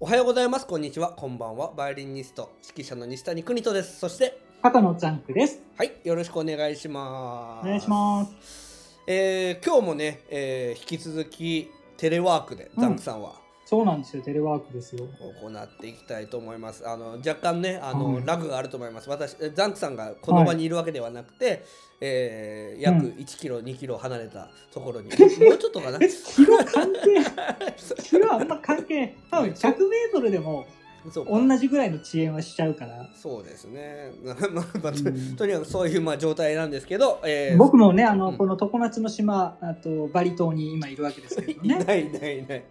おはようございます。こんにちは。こんばんは。バイオリニスト、指揮者の西谷邦人です。そして、赤のジャンクです。はい、よろしくお願いします。お願いします。えー今日もね、えー引き続きテレワークでうんザンクさんはそうなんですよ、テレワークですよ。行っていきたいと思います。あの若干ね、あの、はいラグがあると思います。私、えザンクさんがこの場にいるわけではなくて、えー約うん1キロ、2キロ離れたところに、もうちょっとかな？え、キロ関係キロあんま関係。多分100メートルでもそうか同じぐらいの遅延はしちゃうから。そうですね。まあまあとにかくそういうまあ状態なんですけど、えー僕もね、あの、うんこの常夏の島、あとバリ島に今いるわけですけどいね。ないいないいない。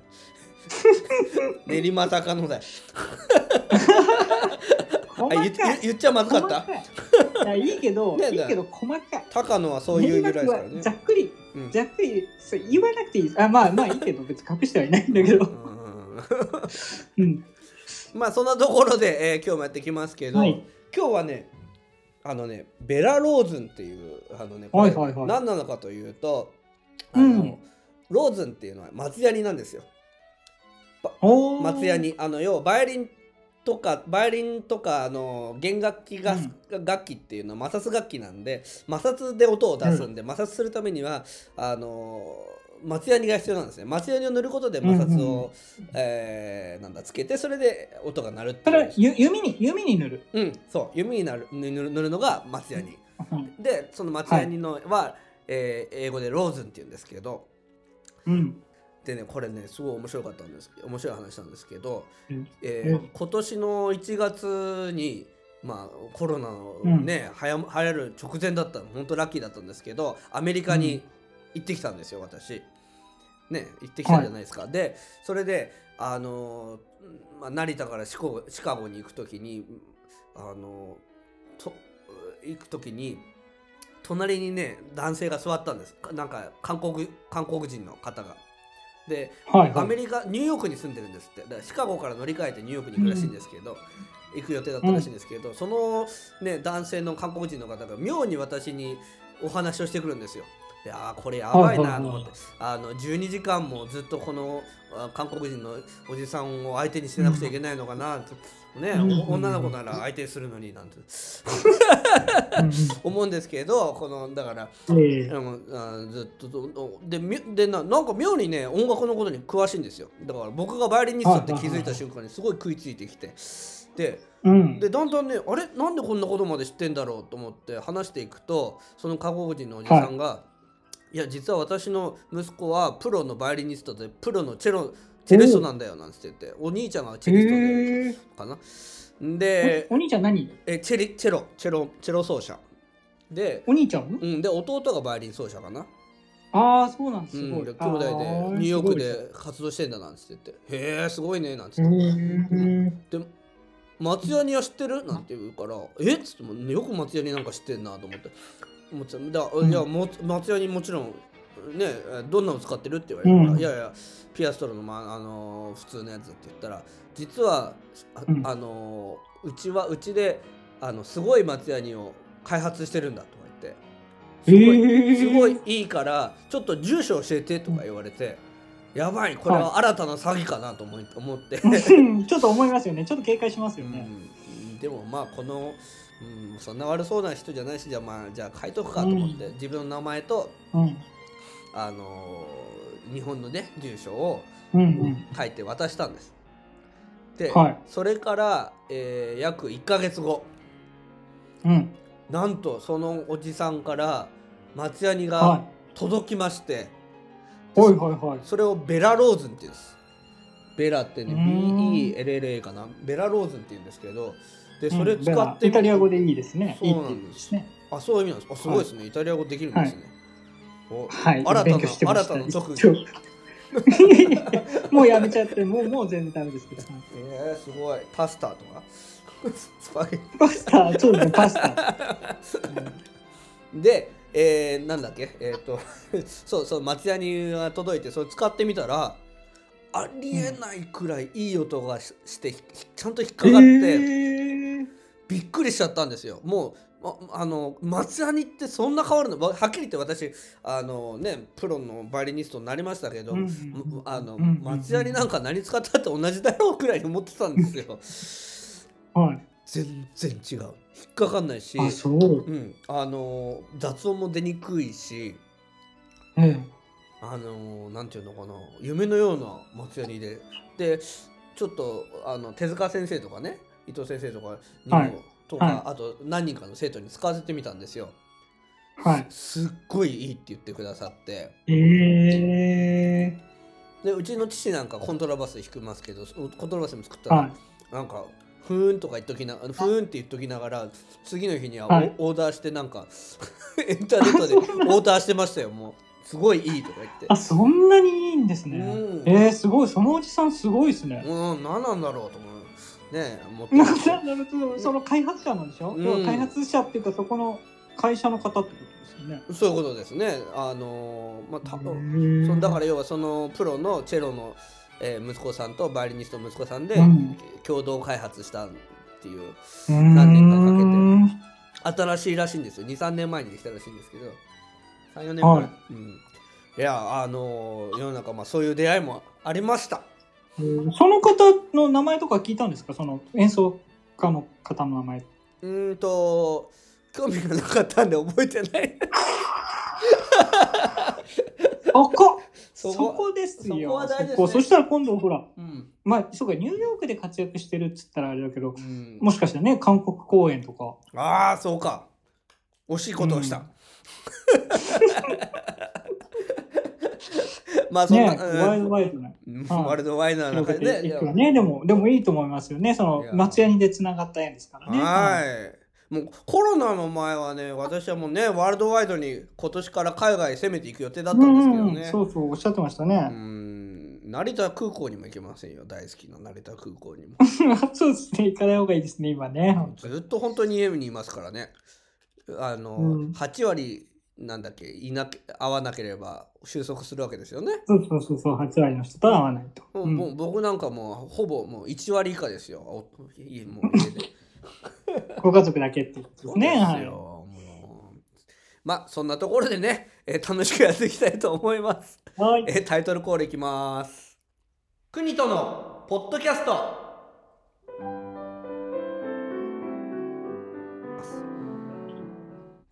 練馬高野だよ。細あ言っちゃまずかった？いいやいいけど、ねいいけど細かい。高野はそういう由来ですからねざ。っくり、うんざっくり、そう言わなくていいです。あ、まあまあいいけど、別に隠してはいないんだけど。うんうん。まあそんなところで、えー今日もやってきますけど、はい今日はねあのねベラローズンっていうあのねこれはいはいはい何なのかというとあの、うんローズンっていうのは松ヤニなんですよ。松ヤニあの要はバイオリンとかバイオリンとかあの弦楽器が、楽器っていうのは摩擦楽器なんで摩擦で音を出すんで、摩擦するためにはあの松ヤニが必要なんですね。松ヤニを塗ることで摩擦を、うんうんうん。えーなんだつけてそれで音が鳴るってい弓に弓に塗る。うんそう。弓になる塗る塗るのが松ヤニ、うん。でその松ヤニのは、えー英語でローズンっていうんですけどうん。でねこれねすごい面白かったんです面白い話なんですけど、うんえーうん今年の1月にまあコロナのね、はや流行る直前だったの本当ラッキーだったんですけどアメリカに行ってきたんですよ私。ね行ってきたじゃないですか。でそれであのーまあ、成田からシコシカゴに行く時にあのーと行く時に隣にね男性が座ったんですなんか韓国韓国人の方が。ではいはい。アメリカニューヨークに住んでるんですってだからシカゴから乗り換えてニューヨークに行くらしいんですけど、行く予定だったらしいんですけど、その、ね、男性の韓国人の方が妙に私にお話をしてくるんですよ。であーこれやばいなと思って、あの12時間もずっとこのあ韓国人のおじさんを相手にしてなくちゃいけないのかなと、ね女の子なら相手するのになんて。うん 思うんですけどこのだからうんええ。あのあずっとどでみでななんか妙にね音楽のことに詳しいんですよ。だから僕がバイオリニストって気づいた瞬間にすごい食いついてきて。でうん。でだんだんねあれ？なんでこんなことまで知ってんだろうと思って話していくとその韓国人のおじさんが、い、や実は私の息子はプロのバイオリニストでプロのチェロチェリストなんだよなんて言って。お兄ちゃんがチェリストで。かな。でお兄ちゃん何？えチェリチェロチェロチェロ奏者。で,、お兄ちゃん？うん、で弟がバイオリン奏者かな。ああ、そうなんです。すうん、ごい。で兄弟でニューヨーク。すで活動してんだなんつって。言って「へえすごいね」なんつごいって。へえで松ヤニは知ってる？なんて言うから「え？っ?」つってもよく松ヤニなんか知ってんなと思って思ってただうん。いやも松ヤニもちろんねどんなの使ってるって言われる？から「うん。いやいやピアストロの,、まああの普通のやつ」って言ったら実はあ,、うん。あのうちはうちであのすごい松ヤニを開発してるんだとか言って。すごいへえすごいいいからちょっと住所教えてとか言われて、やばいこれは新たな詐欺かなと思って、うんちょっと思いますよね。ちょっと警戒しますよね。うん、でもまあこの、うん、そんな悪そうな人じゃないしじゃあまあじゃあ書いとくかと思って、う自分の名前と、うん。あのー日本のね住所をうんうん。書いて渡したんです。で、はいそれから、えー約1ヶ月後うん。なんとそのおじさんから松ヤニはが届きまして、い。はいはいはい。それをベラローズンって言うんです。ベラってね、BELLA かな。ベラローズンって言うんですけど、で、それうん使って、イタリア語でいいですね。そうなんですね。あ、そういう意味なんです。あ、すごいですね。イタリア語できるんですね。おはい。新たな、新たな特技。もうやめちゃって、もうもう全然ダメですけど。はいえー、すごい。パスタとか？スパゲッパスタ、そうですね、パスタ。ティで、えー、なんだっけ？えっ、と、そうそう、松屋にが届いて、それ使ってみたら、ありえないくらいいい音がしして、ひちゃんと引っかかって、えーびっくりしちゃったんですよもうああの松ヤニってそんな変わるのわはっきり言って私あのねプロのバイオリニストになりましたけど、うんむあの、松ヤニなんか何使ったって同じだろうくらいに思ってたんですよはい。全然違う引っかかんないしう。うん、あの雑音も出にくいしええ。あのなんていうのかな。夢のような松ヤニで。でちょっとあの手塚先生とかね。伊藤先生とかにも、はい。とか、はい。あと何人かの生徒に使わせてみたんですよ。はい。すっごいいいって言ってくださって。ええ。でうちの父なんかコントラバス弾きますけどそコントラバスも作ったら、はい。なんかふーんとか言っときなふーんって言っときながら次の日にはオ,、はい。オーダーしてなんか エンターネットでオーダーしてましたよもうすごいいいとか言って。あ、そんなにいいんですね。うん。えー、すごい。そのおじさんすごいですね。うん何なんだろうと思う。ねえ思ってなんだろうその開発者なんでしょ、うん。要は開発者っていうかそこの会社の方ってことですよね。そういうことですね。あのーまあ多分分そのだから要はそのプロのチェロの、えー息子さんとバイオリニストの息子さんでうん。共同開発したっていう何何年かかけて。新しいらしいんですよ。23年前にできたらしいんですけど34年前、はい。うん、いやあのー世の中まあそういう出会いもありました。その方の名前とか聞いたんですか？その演奏家の方の名前。うーんと興味がなかったんで覚えてない。そこそそここですよ。そこは大事ですね。そしたら今度ほら、うん、まあそうか、ニューヨークで活躍してるっつったらあれだけど、うん、もしかしたらね、韓国公演とか。ああそうか。惜しいことをした、うん まあそんな、ね、うんワイドワイドな。ワールドワイドな中広げでねね。でも、でもいいと思いますよね。その松屋にでつながった縁ですからね。はいもうコロナの前はね私はもうねワールドワイドに今年から海外攻めていく予定だったんですけどうんうんねそうそう、おっしゃってましたうね。ん成田空港にも行けませんよ大好きな成田空港にも そうですね、行かない方がいいですね、今ね。ずっと本当に家にいますからねあの、うん。8割なんだっけ？いなけ会わなければ収束するわけですよね、そうそうそうそう、8割の人とは会わないと。もううん。もう僕なんかもうほぼもう1割以下ですよ。もう 家で。ご家族だけってことですね。そうですはいまあそんなところでね、えー楽しくやっていきたいと思います、はい。えータイトルコールいきます。国とのポッドキャスト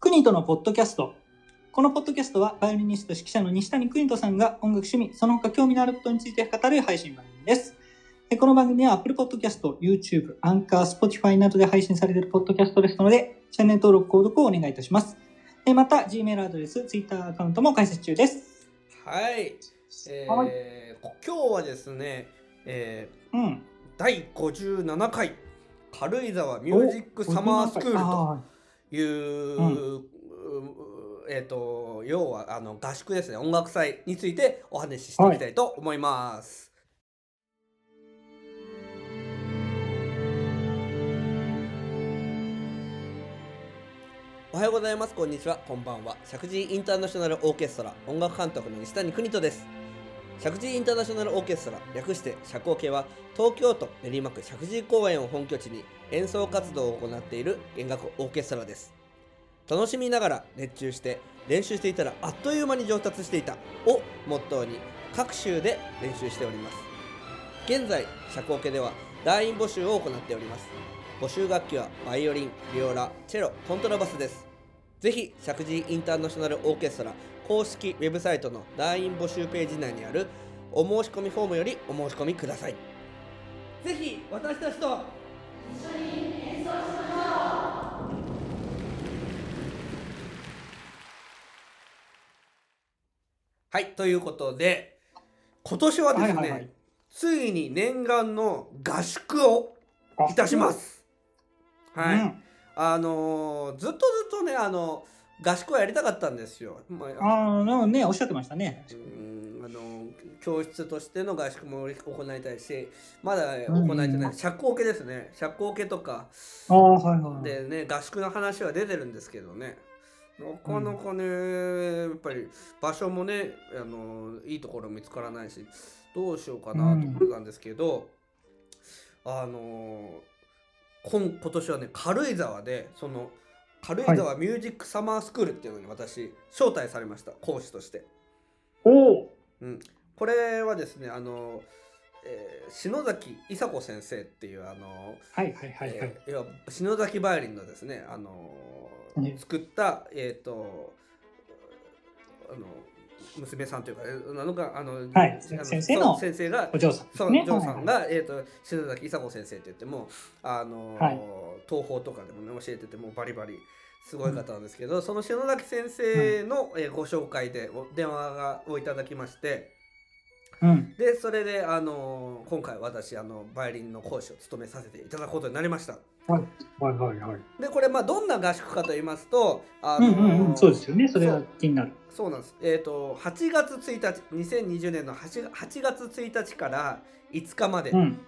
クニトのポッドキャスト。このポッドキャストは、バイオリニスト指揮者の西谷邦人さんが音楽趣味、その他興味のあることについて語る配信番組です。でこの番組は Apple Podcast、YouTube、Anchor、Spotify などで配信されているポッドキャストですので、チャンネル登録、購読をお願いいたします。でまた、Gmail アドレス、Twitter アカウントも開設中です。はい、えーはい今日はですね、えーうん。第57回軽井沢ミュージックサマースクールとあいう、うえっ、と要はあの合宿ですね音楽祭についてお話ししていきたいと思います。おはようございます。こんにちは。こんばんは。石神井インターナショナルオーケストラ音楽監督の西谷邦人です。石神インターナショナルオーケストラ略して社交系は東京都練馬区石神公園を本拠地に演奏活動を行っている弦楽オーケストラです。楽しみながら熱中して練習していたらあっという間に上達していたをモットーに各州で練習しております。現在社交系では団員募集を行っております。募集楽器はバイオリン、ビオラ、チェロ、コントラバスです。ぜひ石神井インターナショナルオーケストラ公式ウェブサイトの団員募集ページ内にあるお申し込みフォームよりお申し込みください。ぜひ私たちと。はいということで今年はですね、はいはいはい。ついに念願の合宿をあいたします。はい、うんあのーずっとずっとねあの合宿をやりたかったんですよ。まあああ、なんかね、おっしゃってましたね。うんあの教室としての合宿も行いたいしまだ行えてない、社交系ですね社交系とかああ、はいはい。でね合宿の話は出てるんですけどねなかなかね、やっぱり場所もねあのいいところ見つからないしどうしようかなと思ってたんですけど、あの今今年はね軽井沢でその軽井沢ミュージックサマースクールっていうのに私招待されました。講師として。おおこれはですねあの、えー篠崎伊子先生っていうあの、はいはいはいはい。えー要は篠崎バイオリンのですねあの、ね。作ったえっ、とあの娘さんというかえなのかあの、はい。先生の先生がお嬢さんですそう、ね。ジョーさんはいが、えー、と篠崎久子先生って言ってもあの、はい。東宝とかでもね教えててもうバリバリすごい方なんですけど、その篠崎先生の、えーご紹介でお電話がをいただきましてうん。でそれであの今回私あのバイオリンの講師を務めさせていただくことになりましたはいはいはいはい。でこれまあどんな合宿かと言いますとあの、うんうんうん。そうですよね。それが気になる。そうなんです。えっ、と8月1日2020年の 8, 8月1日から5日まで、うん。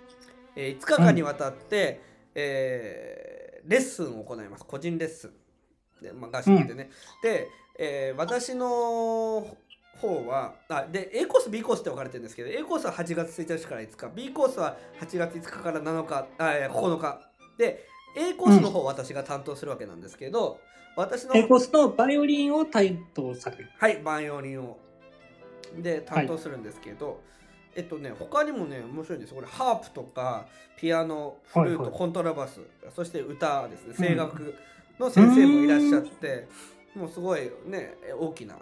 えー5日間にわたって、えーレッスンを行います個人レッスンで、まあ、合宿でね、で、えー私の方はあで A コース B コースって分かれてるんですけど A コースは8月1日から5日 B コースは8月5日から7日あいや9日で A コースの方を私が担当するわけなんですけど、私の A コースのバイオリンを担当される。はい、バイオリンを。で、担当するんですけど、えっとね、他にもね、面白いんですよ。これ、ハープとか、ピアノ、フルート、はいはいコントラバス、そして歌ですね、声楽の先生もいらっしゃって、もうすごいね、大きな、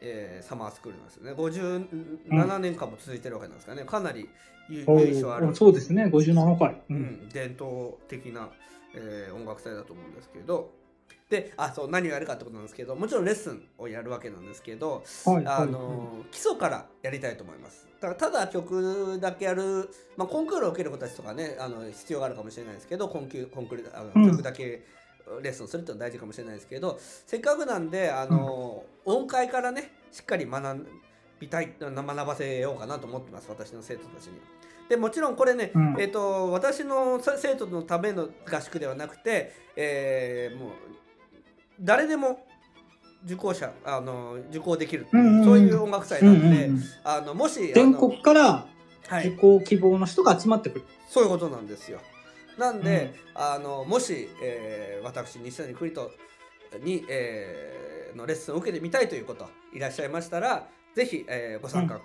えーサマースクールなんですよね。57年間も続いてるわけなんですかね。かなり由緒あるー。そうですね。57回。う。うんん、伝統的な、えー音楽祭だと思うんですけどであそう何をやるかってことなんですけどもちろんレッスンをやるわけなんですけど、はいはい。あの基礎からやりたいと思いますだただ曲だけやる、まあ、コンクールを受ける子たちとかねあの必要があるかもしれないですけどコンキュコンクールあのうん曲だけレッスンするっていうのは大事かもしれないですけどせっかくなんであの、音階からねしっかり学びたい学ばせようかなと思ってます私の生徒たちに。でもちろんこれね、うんえっと私のさ生徒のための合宿ではなくて、えーもう誰でも受講者あの受講できるう、うんうんうんそういう音楽祭うんなんで、うんうんあのもし全国から受はい、講希望の人が集まってくる。そういうことなんですよ。なんで、あのもし、えー私西谷栗人に、えーのレッスンを受けてみたいということいらっしゃいましたらぜひ、えーご参加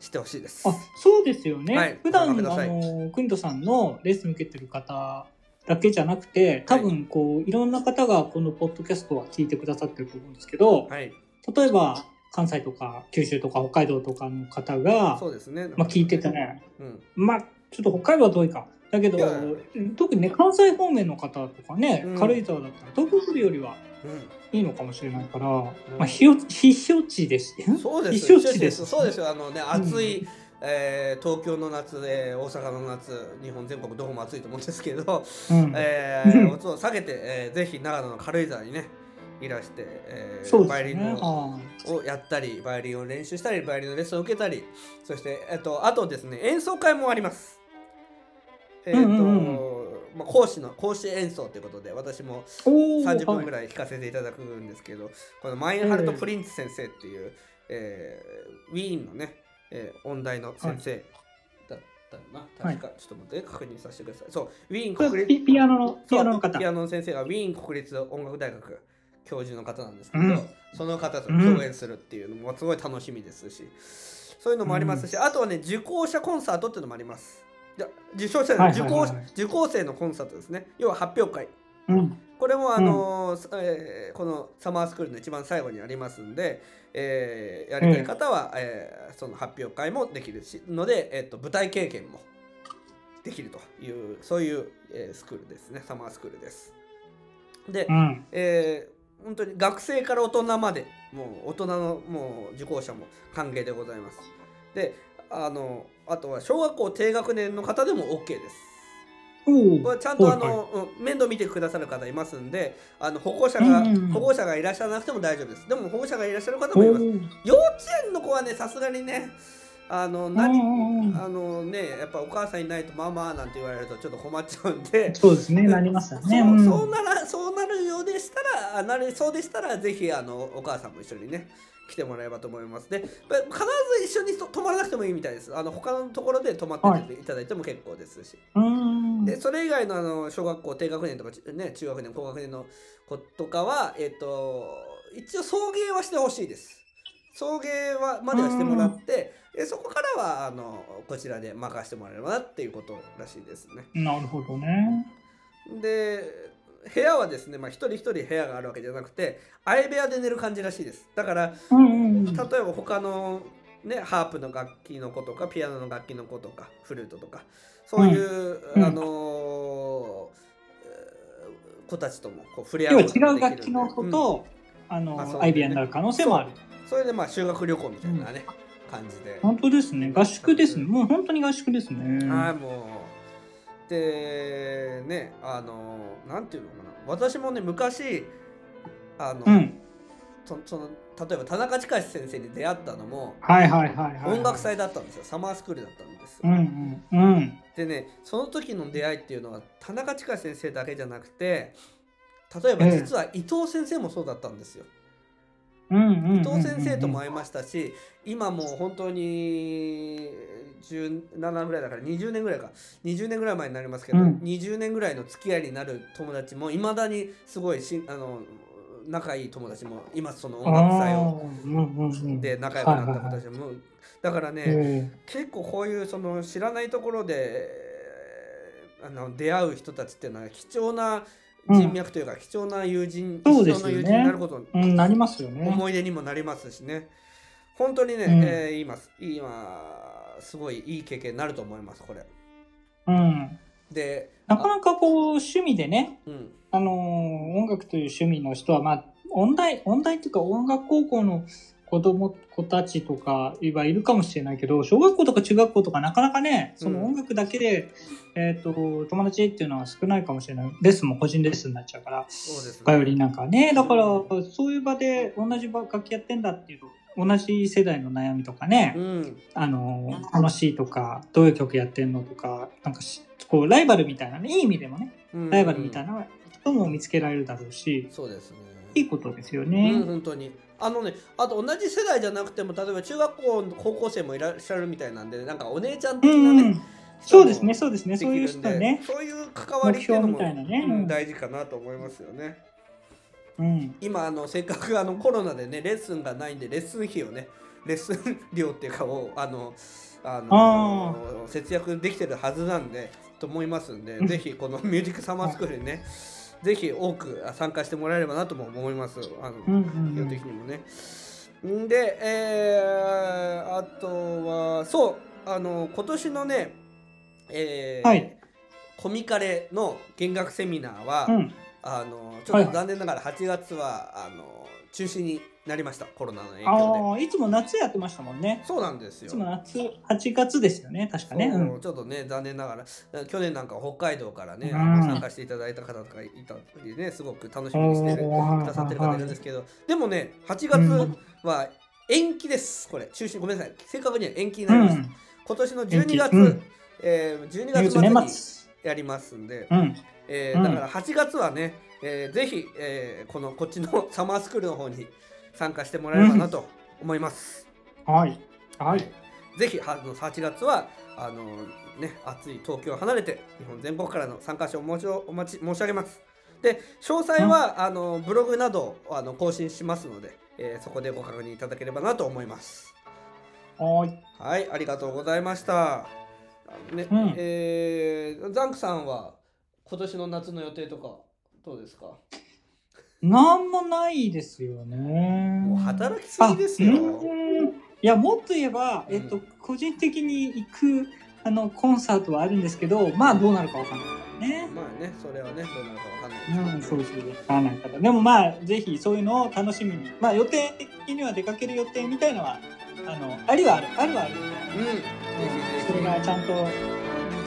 してほしいです。あ、そうですよね。はい普段、あの、クニトさんのレッスン受けてる方だけじゃなくて、多分、こう、いろんな方がこのポッドキャストは聞いてくださってると思うんですけど、はい、例えば、関西とか九州とか北海道とかの方が、そうですね。まあ、聞いててね、うん、まあ、ちょっと北海道は遠いか。だけど特にね、関西方面の方とかね、うん軽井沢だったら、東京来るよりはうん、いいのかもしれないから、まあ、必勝地です。そうです必勝地です。そうですよ。あのね、暑い、うんえー東京の夏、えー大阪の夏、日本全国どこも暑いと思うんですけど、うんえうんー、を下げて、えーぜひ長野の軽井沢にね、いらして、えーね。バイオリンをやったり、バイオリンを練習したり、バイオリンのレッスンを受けたり、そして、えっと、あとですね、演奏会もあります。えっ、と、うんうんまあ、講師の講師演奏ということで、私もいおー30分ぐはいらい弾かせていただくんですけど、このマインハルト・プリンツ先生っていう、えーウィーンのね、えー音大の先生だったよな、確か、ちょっと待って、確認させてください。そう、ウィーンこ国立れピピアノのピアノの方ピ。アノの先生がウィーン国立音楽大学教授の方なんですけど、うんその方と共演するっていうのもすごい楽しみですし、そういうのもありますし、あとはね受講者コンサートっていうのもあります。いや受賞者、はいはい受講受講生のコンサートですね。要は発表会。うん。これもあのーえーこのサマースクールの一番最後にありますんで、えーやりたい方は、えーその発表会もできるしので、えっと舞台経験もできるというそういう、えースクールですねサマースクールです。で、うん。えー本当に学生から大人までもう大人のもう受講者も歓迎でございます。であのあとは小学校低学年の方でも OK です。おこれちゃんとあはいはい。面倒見てくださる方いますんであの保護者が、保護者がいらっしゃらなくても大丈夫です。でも保護者がいらっしゃる方もいます幼稚園の子はねさすがにねあの何あのねやっぱお母さんいないとママなんて言われるとちょっと困っちゃうんで。そうですね、なりますよね。そうならそうあなるそうでしたらぜひあのお母さんも一緒にね来てもらえればと思いますで必ず一緒にと泊まらなくてもいいみたいですあの他のところで泊まっていただいても結構ですし、うーん。んでそれ以外のあの小学校低学年とか、ね、中学年高学年の子とかは、えっと一応送迎はしてほしいです。送迎はまではしてもらって、えそこからはあのこちらで任せてもらえればなっていうことらしいですね。なるほどね。で部屋はですね、まあ、一人一人部屋があるわけじゃなくて相部屋で寝る感じらしいですだからうんうんうん。例えば他の、ね、ハープの楽器の子とかピアノの楽器の子とかフルートとかそういう、うんあのーえー子たちともこう触れ合うことが違う楽器の子と、あの、まあそうアイビアになる可能性もある。うんそれでまあ修学旅行みたいなね、感じで、本当ですね。合宿ですね。もう本当に合宿ですね。はいもうでねあのなんていうのかな私もね昔あの、うん。そその例えば田中親先生に出会ったのもはいはいはいはい。音楽。祭だったんですよサマースクールだったんですよ、うんうんうん。でねその時の出会いっていうのは田中親先生だけじゃなくて例えばええ実は伊藤先生もそうだったんですよ、うんうんうんうん。伊藤先生とも会いましたし今もう本当に17ぐらいだから20年ぐらいか。20年ぐらい前になりますけど、うん。20年ぐらいの付き合いになる友達もいまだにすごいしあの仲いい友達もいますその音楽祭を。で仲良くなった子たちも、だからね、え。結構こういうその知らないところであの出会う人たちっていうのは貴重な人脈というか、貴重な友人、そうですよね。一生の友人になることえうん、なりますよね。思い出にもなりますしね。本当にね、うん。えー今今すごいいい経験になると思いますこれ。うん。でなかなかこう、趣味でね、うん。あのー音楽という趣味の人は、まあ、音大、音大っていうか音楽高校の子供、子たちとかはいるかもしれないけど、小学校とか中学校とかなかなかね、その音楽だけで、えっ、と、友達っていうのは少ないかもしれない。レッスンも個人レッスンになっちゃうから、そうですね。バイオリンなんかはね。だから、そういう場で同じ楽器やってんだっていうと、同じ世代の悩みとかね、うん。あの、楽しいとか、どういう曲やってんのとか、なんかし、こう、ライバルみたいなね、いい意味でもね、うん。ライバルみたいな人も見つけられるだろうし、そうですねいいことですようんね。本当にあのねあと同じ世代じゃなくても例えば中学校の高校生もいらっしゃるみたいなんでなんかお姉ちゃんう的なね、ん。そうですね、そうですね、そういう人ね。そういう関わりっていうのも目標みたいなねうん大事かなと思いますよね。うん。今あのせっかくあのコロナでねレッスンがないんでレッスン費をねレッスン料っていうかをあのあの節約できてるはずなんでと思いますんで、うんぜひこのミュージックサマースクールにね、ぜひ多く参加してもらえればなとも思います。あのうんうん基本うん的にもね。んで、えー、あとはそうあの今年のね、えーはいコミカレの見学セミナーは、うん。あのちょっと残念ながら8月は、あの中止になりましたコロナの影響ああ、いつも夏やってましたもんね。で。そうなんですよ。いつも夏、8月ですよね、確かね。ちょっとね残念ながら去年なんか北海道からね、うん。あの参加していただいた方とかいたりねすごく楽しみにしてるくださってる方いるんですけど。でもね8月は延期ですこれ。中止ごめんなさい。正確には延期になります、うん。今年の12月、うん。えー、12ニュー月末に。やりますんで、うん。うんえーだから8月はね、えーぜひ、えーこのこっちのサマースクールの方に参加してもらえればなと思います。はい。はい。ぜひあの8月はあの、ね、暑い東京を離れて日本全国からの参加者をお待ち申し上げます。で詳細は、あのブログなどあの更新しますので、えーそこでご確認いただければなと思います。はい。はい、ありがとうございました。ね、うんえーザンクさんは今年の夏の予定とかどうですか？なんもないですよね。もう働きすぎですよ。いや、もっと言えば、えっと、個人的に行く、あの、コンサートはあるんですけど、まあ、どうなるかわかんないからね。まあね、それはね、どうなるかわかんないですけどうん、そうそう、わかんないから。でもまあ、ぜひそういうのを楽しみに。まあ、予定的には出かける予定みたいのは、あの、ありはある、あるはある。うん、ぜひぜひ。それがちゃんと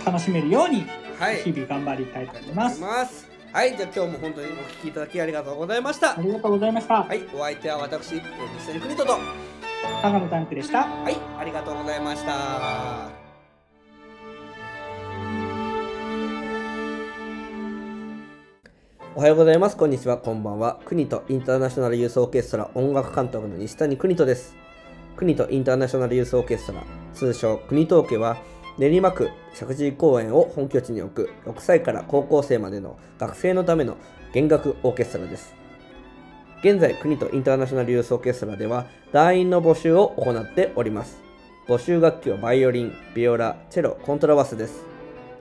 楽しめるように、はい。日々頑張りたいと思います。はい、じゃあ今日も本当にお聞きいただきありがとうございました。ありがとうございました。はい、お相手は私、えー西谷邦人と。は高野タンクでした。い、ありがとうございました。おはようございます。こんにちは。こんばんは。国とインターナショナルユースオーケストラ音楽監督の西谷邦人です。国とインターナショナルユースオーケストラ、通称国東家は、練馬区石神井公園を本拠地に置く6歳から高校生までの学生のための弦楽オーケストラです。現在、国とインターナショナルユースオーケストラでは団員の募集を行っております。募集楽器はバイオリン、ビオラ、チェロ、コントラバスです。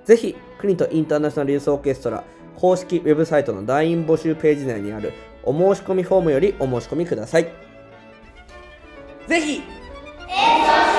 ぜひ、国とインターナショナルユースオーケストラ公式ウェブサイトの団員募集ページ内にあるお申し込みフォームよりお申し込みください。ぜひ演奏